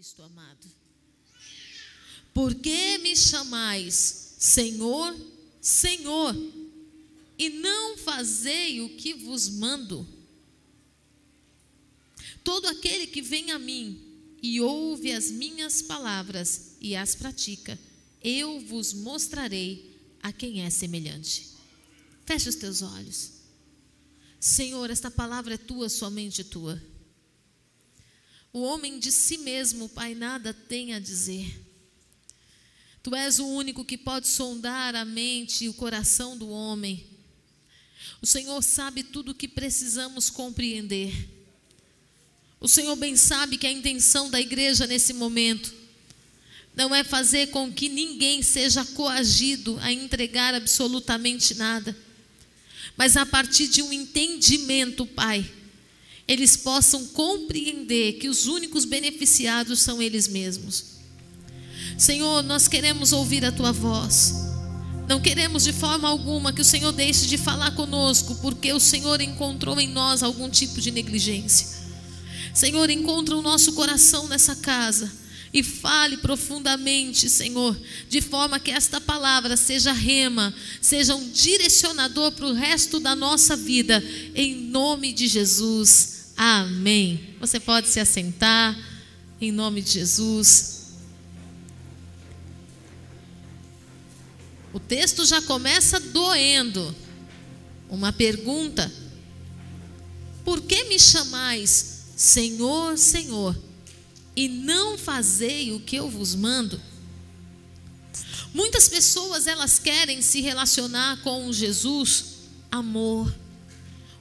Cristo amado. Por que me chamais Senhor, Senhor, e não fazei o que vos mando? Todo aquele que vem a mim e ouve as minhas palavras e as pratica, eu vos mostrarei a quem é semelhante. Feche os teus olhos. Senhor, esta palavra é tua, somente tua. O homem de si mesmo, Pai, nada tem a dizer. Tu és o único que pode sondar a mente e o coração do homem. O Senhor sabe tudo o que precisamos compreender. O Senhor bem sabe que a intenção da igreja nesse momento não é fazer com que ninguém seja coagido a entregar absolutamente nada, mas a partir de um entendimento, Pai, eles possam compreender que os únicos beneficiados são eles mesmos. Senhor, nós queremos ouvir a tua voz. Não queremos de forma alguma que o Senhor deixe de falar conosco, porque o Senhor encontrou em nós algum tipo de negligência. Senhor, encontra o nosso coração nessa casa e fale profundamente, Senhor, de forma que esta palavra seja rema, seja um direcionador para o resto da nossa vida, em nome de Jesus. Amém. Você pode se assentar em nome de Jesus. O texto já começa doendo. Uma pergunta: Por que me chamais Senhor, Senhor, e não fazei o que eu vos mando? Muitas pessoas elas querem se relacionar com Jesus amor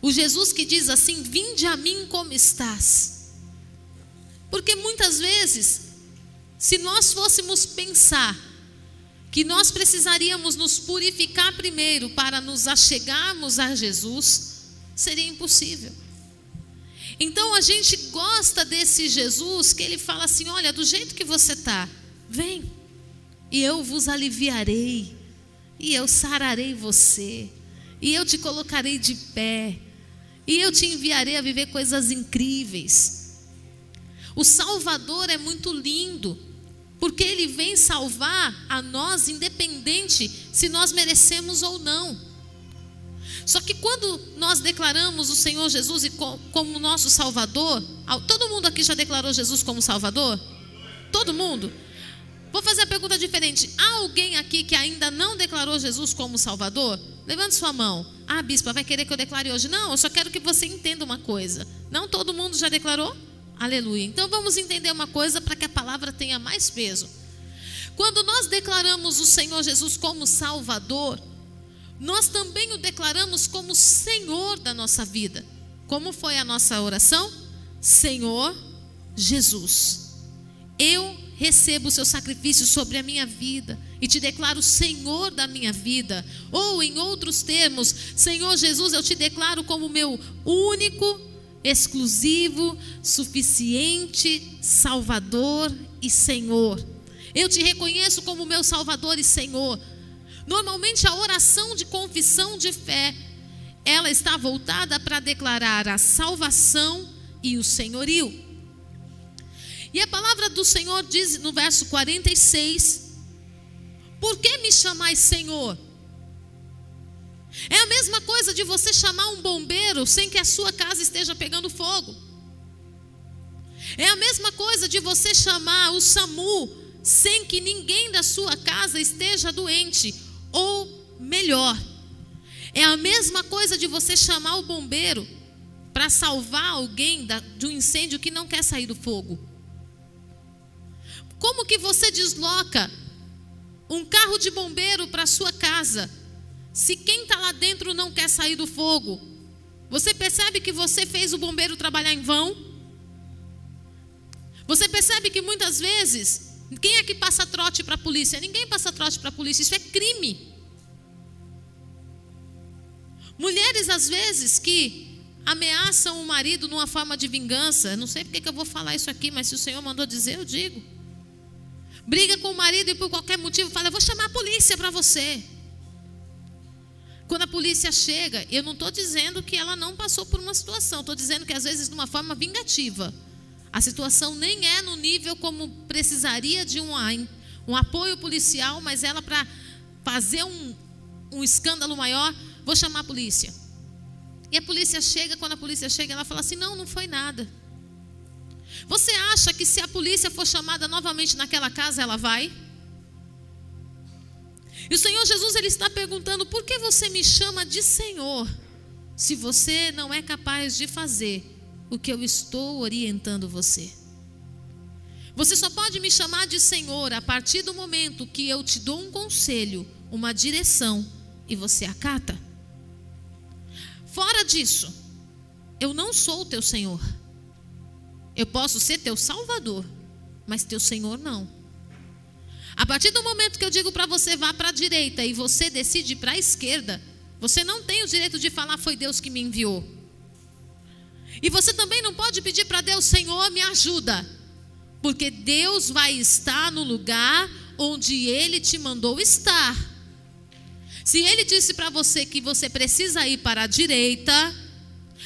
o Jesus que diz assim: Vinde a mim como estás. Porque muitas vezes, se nós fôssemos pensar que nós precisaríamos nos purificar primeiro para nos achegarmos a Jesus, seria impossível. Então a gente gosta desse Jesus que ele fala assim: olha, do jeito que você está, vem, e eu vos aliviarei, e eu sararei você, e eu te colocarei de pé, e eu te enviarei a viver coisas incríveis. O Salvador é muito lindo, porque ele vem salvar a nós, independente se nós merecemos ou não. Só que quando nós declaramos o Senhor Jesus como nosso Salvador, todo mundo aqui já declarou Jesus como Salvador? Todo mundo? Vou fazer a pergunta diferente. Há alguém aqui que ainda não declarou Jesus como Salvador? Levante sua mão. Ah, bispa, vai querer que eu declare hoje? Não, eu só quero que você entenda uma coisa. Não todo mundo já declarou? Aleluia. Então vamos entender uma coisa para que a palavra tenha mais peso. Quando nós declaramos o Senhor Jesus como Salvador, nós também o declaramos como Senhor da nossa vida. Como foi a nossa oração? Senhor Jesus, eu recebo o seu sacrifício sobre a minha vida e te declaro Senhor da minha vida. Ou, em outros termos, Senhor Jesus, eu te declaro como meu único, exclusivo, suficiente Salvador e Senhor. Eu te reconheço como meu Salvador e Senhor. Normalmente a oração de confissão de fé, ela está voltada para declarar a salvação e o senhorio. E a palavra do Senhor diz no verso 46: Por que me chamais Senhor? É a mesma coisa de você chamar um bombeiro sem que a sua casa esteja pegando fogo. É a mesma coisa de você chamar o SAMU sem que ninguém da sua casa esteja doente. Ou melhor, é a mesma coisa de você chamar o bombeiro para salvar alguém de um incêndio que não quer sair do fogo. Como que você desloca um carro de bombeiro para sua casa? Se quem está lá dentro não quer sair do fogo, você percebe que você fez o bombeiro trabalhar em vão? Você percebe que muitas vezes, quem é que passa trote para a polícia? Ninguém passa trote para a polícia, isso é crime. Mulheres, às vezes, que ameaçam o marido numa forma de vingança, não sei porque que eu vou falar isso aqui, mas se o Senhor mandou dizer, eu digo briga com o marido e por qualquer motivo fala: Eu vou chamar a polícia para você. Quando a polícia chega, eu não estou dizendo que ela não passou por uma situação, estou dizendo que às vezes de uma forma vingativa. A situação nem é no nível como precisaria de um, um apoio policial, mas ela para fazer um, um escândalo maior, vou chamar a polícia. E a polícia chega, quando a polícia chega, ela fala assim: não, não foi nada. Você acha que se a polícia for chamada novamente naquela casa, ela vai? E o Senhor Jesus ele está perguntando: por que você me chama de Senhor, se você não é capaz de fazer o que eu estou orientando você? Você só pode me chamar de Senhor a partir do momento que eu te dou um conselho, uma direção e você acata. Fora disso, eu não sou o teu Senhor. Eu posso ser teu Salvador, mas teu Senhor não. A partir do momento que eu digo para você vá para a direita e você decide para a esquerda, você não tem o direito de falar foi Deus que me enviou. E você também não pode pedir para Deus, Senhor, me ajuda. Porque Deus vai estar no lugar onde Ele te mandou estar. Se Ele disse para você que você precisa ir para a direita,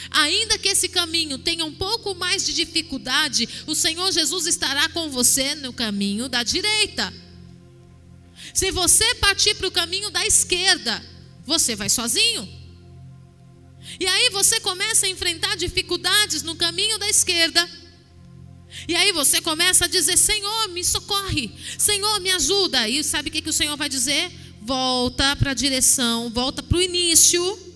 ainda que esse caminho tenha um pouco mais de dificuldade, o Senhor Jesus estará com você no caminho da direita. Se você partir para o caminho da esquerda, você vai sozinho. E aí você começa a enfrentar dificuldades no caminho da esquerda. E aí você começa a dizer: Senhor, me socorre, Senhor, me ajuda. E sabe o que, que o Senhor vai dizer? Volta para a direção, volta para o início,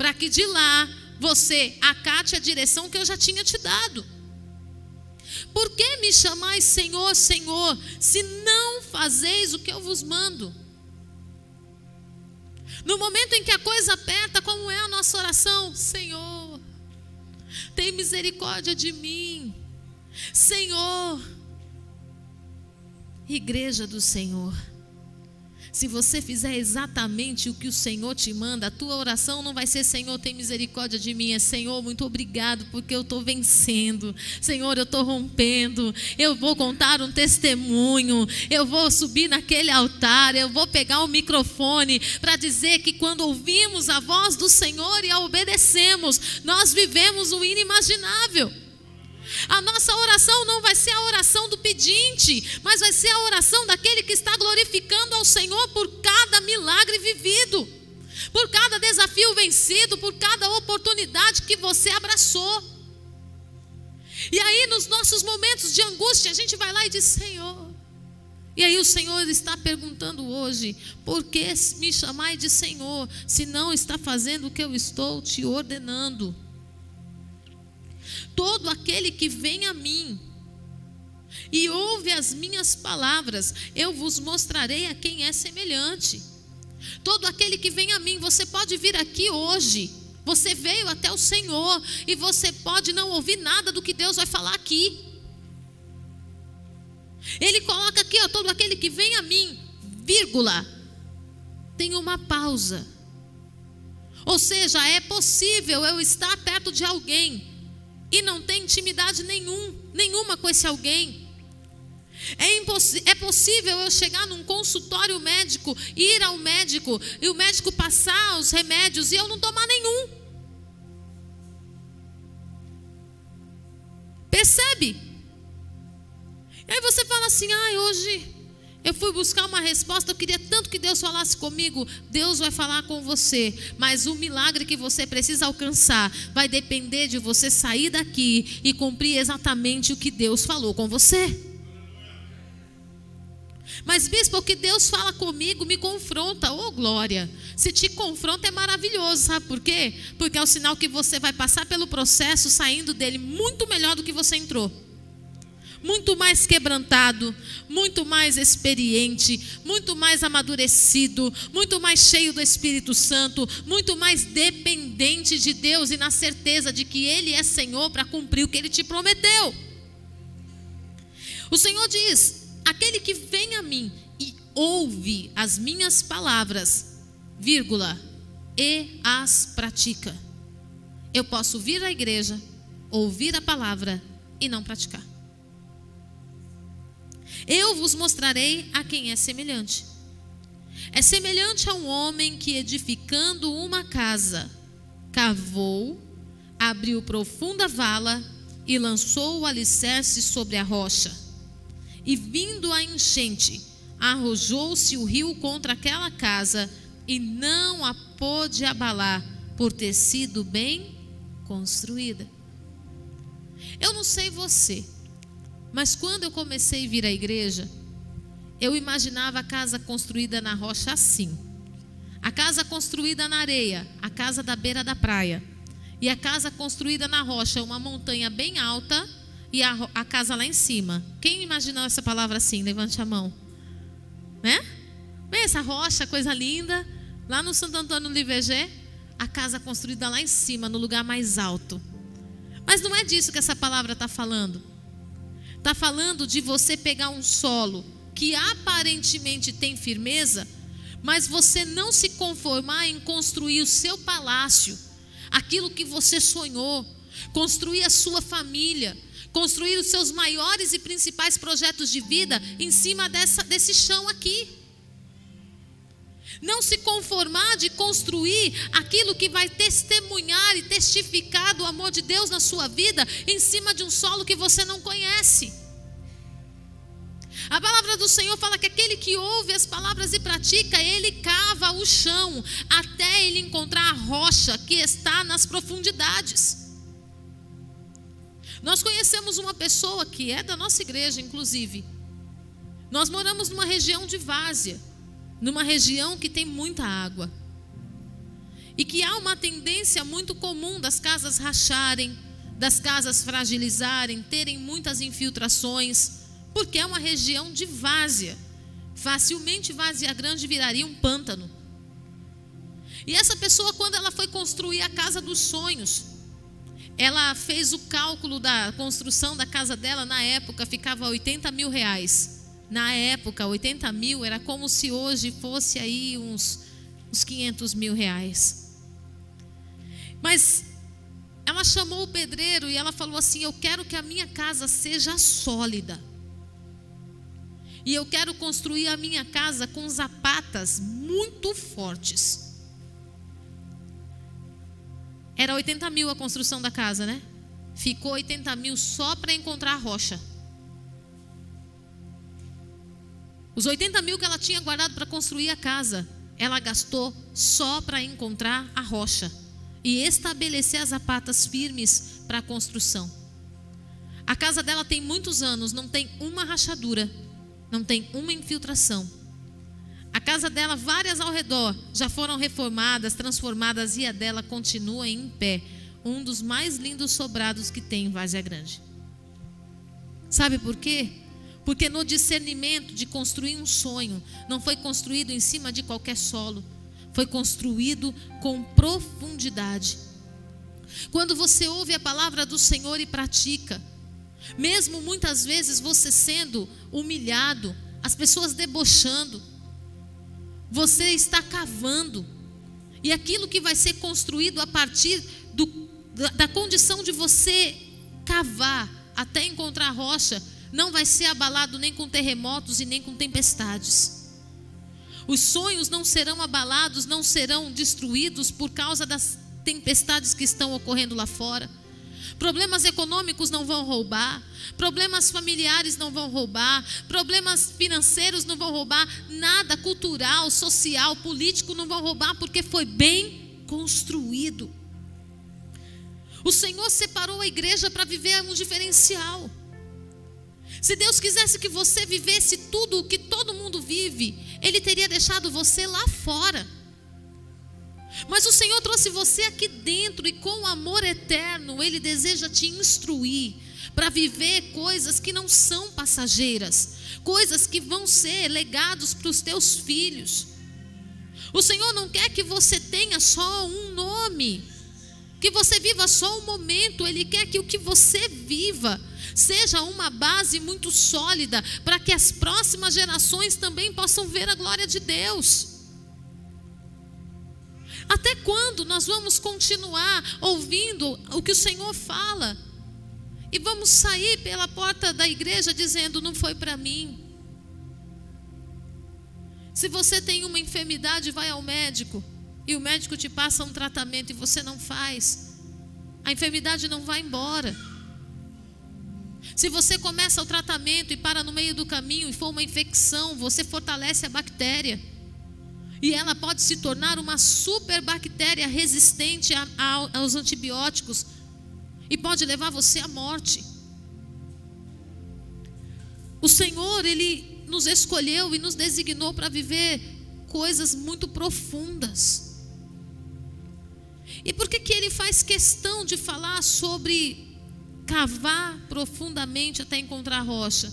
para que de lá você acate a direção que eu já tinha te dado. Por que me chamais Senhor, Senhor, se não fazeis o que eu vos mando? No momento em que a coisa aperta, como é a nossa oração? Senhor, tem misericórdia de mim. Senhor, igreja do Senhor. Se você fizer exatamente o que o Senhor te manda, a tua oração não vai ser Senhor, tem misericórdia de mim, é Senhor, muito obrigado porque eu estou vencendo. Senhor, eu estou rompendo. Eu vou contar um testemunho. Eu vou subir naquele altar. Eu vou pegar o microfone para dizer que quando ouvimos a voz do Senhor e a obedecemos, nós vivemos o inimaginável. A nossa oração não vai ser a oração do pedinte, mas vai ser a oração daquele que está glorificando ao Senhor por cada milagre vivido, por cada desafio vencido, por cada oportunidade que você abraçou. E aí, nos nossos momentos de angústia, a gente vai lá e diz: Senhor. E aí, o Senhor está perguntando hoje: por que me chamai de Senhor, se não está fazendo o que eu estou te ordenando? Todo aquele que vem a mim e ouve as minhas palavras, eu vos mostrarei a quem é semelhante. Todo aquele que vem a mim, você pode vir aqui hoje. Você veio até o Senhor e você pode não ouvir nada do que Deus vai falar aqui. Ele coloca aqui, ó, todo aquele que vem a mim, vírgula, tem uma pausa. Ou seja, é possível eu estar perto de alguém e não tem intimidade nenhum, nenhuma com esse alguém. É, é possível eu chegar num consultório médico, ir ao médico e o médico passar os remédios e eu não tomar nenhum. Percebe? E aí você fala assim: ai, ah, hoje eu fui buscar uma resposta, eu queria tanto que Deus falasse comigo. Deus vai falar com você, mas o milagre que você precisa alcançar vai depender de você sair daqui e cumprir exatamente o que Deus falou com você. Mas, bispo, o que Deus fala comigo me confronta, ô oh, glória. Se te confronta é maravilhoso, sabe por quê? Porque é o sinal que você vai passar pelo processo saindo dele muito melhor do que você entrou muito mais quebrantado, muito mais experiente, muito mais amadurecido, muito mais cheio do Espírito Santo, muito mais dependente de Deus e na certeza de que Ele é Senhor para cumprir o que Ele te prometeu. O Senhor diz: aquele que vem a mim e ouve as minhas palavras, vírgula, e as pratica. Eu posso vir à igreja, ouvir a palavra e não praticar. Eu vos mostrarei a quem é semelhante. É semelhante a um homem que, edificando uma casa, cavou, abriu profunda vala e lançou o alicerce sobre a rocha. E vindo a enchente, arrojou-se o rio contra aquela casa e não a pôde abalar, por ter sido bem construída. Eu não sei você, mas quando eu comecei a vir à igreja, eu imaginava a casa construída na rocha assim. A casa construída na areia, a casa da beira da praia. E a casa construída na rocha, uma montanha bem alta e a, a casa lá em cima. Quem imaginou essa palavra assim? Levante a mão. Né? Vem essa rocha, coisa linda. Lá no Santo Antônio do Livegê, a casa construída lá em cima, no lugar mais alto. Mas não é disso que essa palavra está falando. Está falando de você pegar um solo que aparentemente tem firmeza, mas você não se conformar em construir o seu palácio, aquilo que você sonhou, construir a sua família, construir os seus maiores e principais projetos de vida em cima dessa, desse chão aqui. Não se conformar de construir aquilo que vai testemunhar e testificar do amor de Deus na sua vida em cima de um solo que você não conhece. A palavra do Senhor fala que aquele que ouve as palavras e pratica, ele cava o chão até ele encontrar a rocha que está nas profundidades. Nós conhecemos uma pessoa que é da nossa igreja, inclusive. Nós moramos numa região de várzea, numa região que tem muita água. E que há uma tendência muito comum das casas racharem, das casas fragilizarem, terem muitas infiltrações porque é uma região de várzea. Facilmente várzea grande viraria um pântano. E essa pessoa, quando ela foi construir a casa dos sonhos, ela fez o cálculo da construção da casa dela, na época ficava 80 mil reais. Na época, 80 mil era como se hoje fosse aí uns, uns 500 mil reais. Mas ela chamou o pedreiro e ela falou assim: Eu quero que a minha casa seja sólida. E eu quero construir a minha casa com zapatas muito fortes. Era 80 mil a construção da casa, né? Ficou 80 mil só para encontrar a rocha. Os 80 mil que ela tinha guardado para construir a casa, ela gastou só para encontrar a rocha e estabelecer as zapatas firmes para a construção. A casa dela tem muitos anos, não tem uma rachadura não tem uma infiltração. A casa dela, várias ao redor, já foram reformadas, transformadas e a dela continua em pé. Um dos mais lindos sobrados que tem em Várzea Grande. Sabe por quê? Porque no discernimento de construir um sonho, não foi construído em cima de qualquer solo, foi construído com profundidade. Quando você ouve a palavra do Senhor e pratica, mesmo muitas vezes você sendo humilhado, as pessoas debochando, você está cavando. E aquilo que vai ser construído a partir do, da, da condição de você cavar até encontrar rocha, não vai ser abalado nem com terremotos e nem com tempestades. Os sonhos não serão abalados, não serão destruídos por causa das tempestades que estão ocorrendo lá fora. Problemas econômicos não vão roubar, problemas familiares não vão roubar, problemas financeiros não vão roubar, nada cultural, social, político não vão roubar, porque foi bem construído. O Senhor separou a igreja para viver um diferencial. Se Deus quisesse que você vivesse tudo o que todo mundo vive, Ele teria deixado você lá fora. Mas o Senhor trouxe você aqui dentro e com amor eterno, Ele deseja te instruir para viver coisas que não são passageiras, coisas que vão ser legados para os teus filhos. O Senhor não quer que você tenha só um nome, que você viva só um momento, Ele quer que o que você viva seja uma base muito sólida para que as próximas gerações também possam ver a glória de Deus. Até quando nós vamos continuar ouvindo o que o Senhor fala? E vamos sair pela porta da igreja dizendo: não foi para mim. Se você tem uma enfermidade, vai ao médico e o médico te passa um tratamento e você não faz, a enfermidade não vai embora. Se você começa o tratamento e para no meio do caminho e for uma infecção, você fortalece a bactéria. E ela pode se tornar uma superbactéria resistente a, a, aos antibióticos e pode levar você à morte. O Senhor, Ele nos escolheu e nos designou para viver coisas muito profundas. E por que, que Ele faz questão de falar sobre cavar profundamente até encontrar rocha.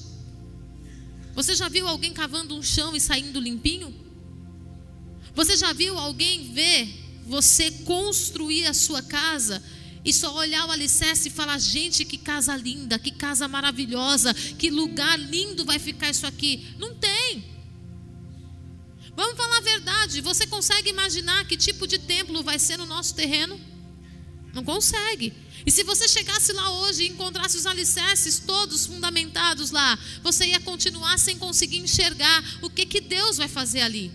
Você já viu alguém cavando um chão e saindo limpinho? Você já viu alguém ver você construir a sua casa e só olhar o alicerce e falar: gente, que casa linda, que casa maravilhosa, que lugar lindo vai ficar isso aqui? Não tem. Vamos falar a verdade. Você consegue imaginar que tipo de templo vai ser no nosso terreno? Não consegue. E se você chegasse lá hoje e encontrasse os alicerces todos fundamentados lá, você ia continuar sem conseguir enxergar o que, que Deus vai fazer ali.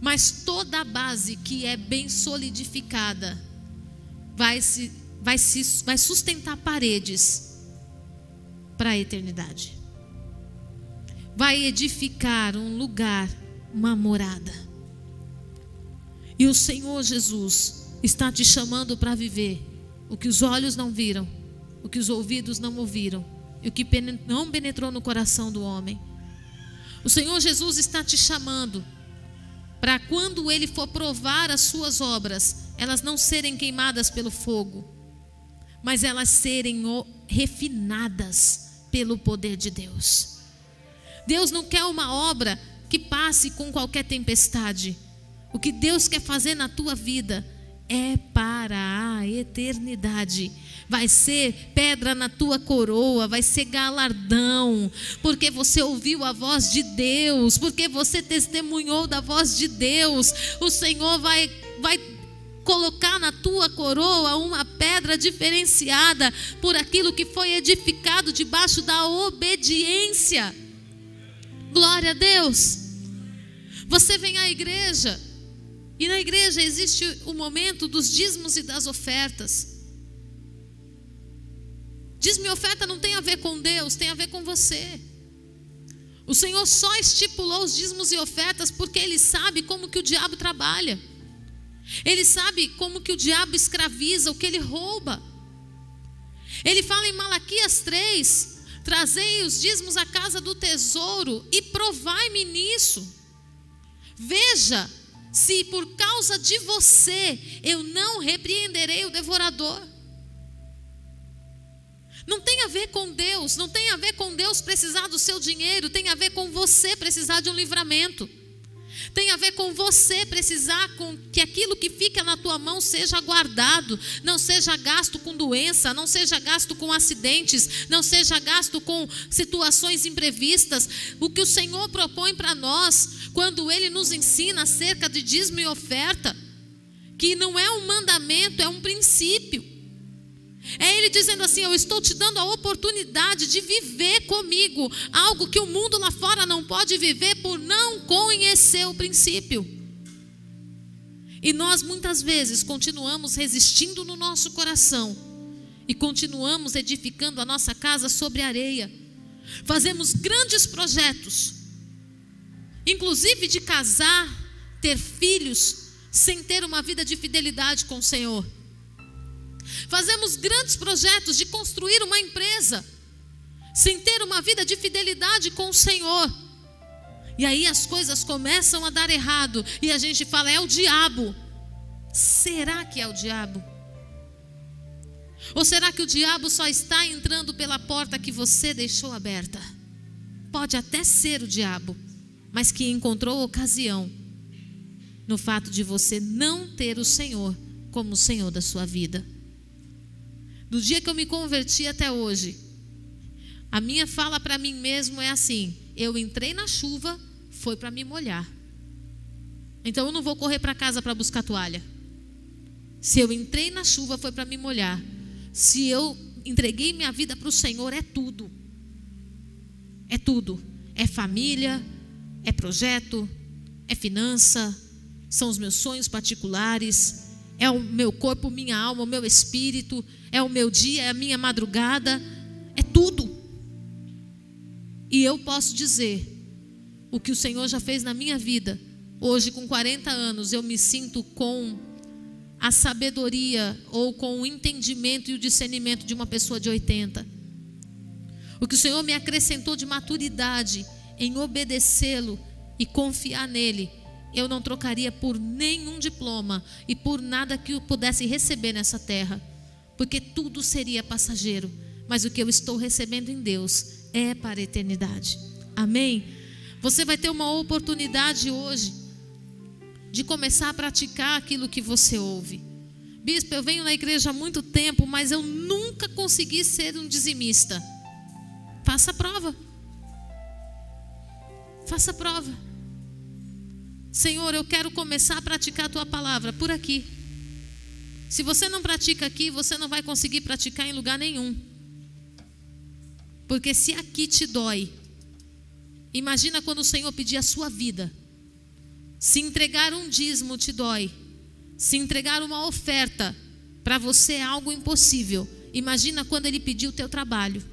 Mas toda a base que é bem solidificada vai, se, vai, se, vai sustentar paredes para a eternidade. Vai edificar um lugar, uma morada. E o Senhor Jesus está te chamando para viver o que os olhos não viram, o que os ouvidos não ouviram e o que não penetrou no coração do homem. O Senhor Jesus está te chamando para quando ele for provar as suas obras, elas não serem queimadas pelo fogo, mas elas serem refinadas pelo poder de Deus. Deus não quer uma obra que passe com qualquer tempestade. O que Deus quer fazer na tua vida é para a eternidade. Vai ser pedra na tua coroa, vai ser galardão, porque você ouviu a voz de Deus, porque você testemunhou da voz de Deus. O Senhor vai vai colocar na tua coroa uma pedra diferenciada por aquilo que foi edificado debaixo da obediência. Glória a Deus. Você vem à igreja, e na igreja existe o momento dos dízimos e das ofertas. Dízimo e oferta não tem a ver com Deus, tem a ver com você. O Senhor só estipulou os dízimos e ofertas porque Ele sabe como que o diabo trabalha. Ele sabe como que o diabo escraviza, o que ele rouba. Ele fala em Malaquias 3: Trazei os dízimos à casa do tesouro e provai-me nisso. Veja se por causa de você eu não repreenderei o devorador. Não tem a ver com Deus, não tem a ver com Deus precisar do seu dinheiro, tem a ver com você precisar de um livramento. Tem a ver com você precisar com que aquilo que fica na tua mão seja guardado, não seja gasto com doença, não seja gasto com acidentes, não seja gasto com situações imprevistas. O que o Senhor propõe para nós quando ele nos ensina acerca de dízimo e oferta, que não é um mandamento, é um princípio. É ele dizendo assim: Eu estou te dando a oportunidade de viver comigo algo que o mundo lá fora não pode viver por não conhecer o princípio. E nós muitas vezes continuamos resistindo no nosso coração e continuamos edificando a nossa casa sobre areia. Fazemos grandes projetos, inclusive de casar, ter filhos, sem ter uma vida de fidelidade com o Senhor. Fazemos grandes projetos de construir uma empresa, sem ter uma vida de fidelidade com o Senhor. E aí as coisas começam a dar errado, e a gente fala: é o diabo. Será que é o diabo? Ou será que o diabo só está entrando pela porta que você deixou aberta? Pode até ser o diabo, mas que encontrou ocasião no fato de você não ter o Senhor como o Senhor da sua vida. Do dia que eu me converti até hoje, a minha fala para mim mesmo é assim: eu entrei na chuva, foi para me molhar. Então eu não vou correr para casa para buscar toalha. Se eu entrei na chuva, foi para me molhar. Se eu entreguei minha vida para o Senhor, é tudo. É tudo. É família, é projeto, é finança, são os meus sonhos particulares, é o meu corpo, minha alma, o meu espírito, é o meu dia, é a minha madrugada, é tudo. E eu posso dizer o que o Senhor já fez na minha vida. Hoje, com 40 anos, eu me sinto com a sabedoria ou com o entendimento e o discernimento de uma pessoa de 80. O que o Senhor me acrescentou de maturidade em obedecê-lo e confiar nele, eu não trocaria por nenhum diploma e por nada que eu pudesse receber nessa terra, porque tudo seria passageiro, mas o que eu estou recebendo em Deus é para a eternidade. Amém? Você vai ter uma oportunidade hoje de começar a praticar aquilo que você ouve. Bispo, eu venho na igreja há muito tempo, mas eu nunca consegui ser um dizimista. Faça a prova. Faça a prova. Senhor, eu quero começar a praticar a tua palavra por aqui. Se você não pratica aqui, você não vai conseguir praticar em lugar nenhum. Porque se aqui te dói, imagina quando o Senhor pedir a sua vida. Se entregar um dízimo te dói. Se entregar uma oferta para você é algo impossível. Imagina quando ele pedir o teu trabalho.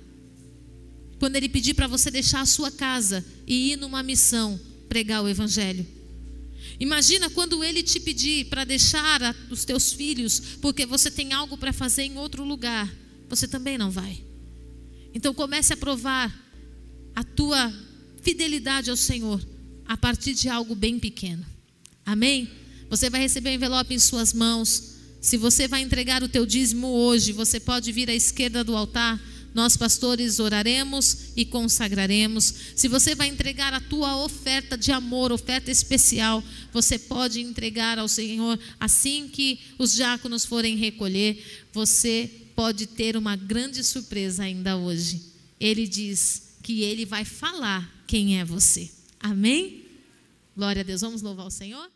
Quando ele pedir para você deixar a sua casa e ir numa missão, pregar o evangelho. Imagina quando ele te pedir para deixar a, os teus filhos, porque você tem algo para fazer em outro lugar, você também não vai. Então comece a provar a tua fidelidade ao Senhor a partir de algo bem pequeno. Amém? Você vai receber o envelope em suas mãos. Se você vai entregar o teu dízimo hoje, você pode vir à esquerda do altar nós, pastores, oraremos e consagraremos. Se você vai entregar a tua oferta de amor, oferta especial, você pode entregar ao Senhor assim que os diáconos forem recolher. Você pode ter uma grande surpresa ainda hoje. Ele diz que ele vai falar quem é você. Amém? Glória a Deus. Vamos louvar o Senhor?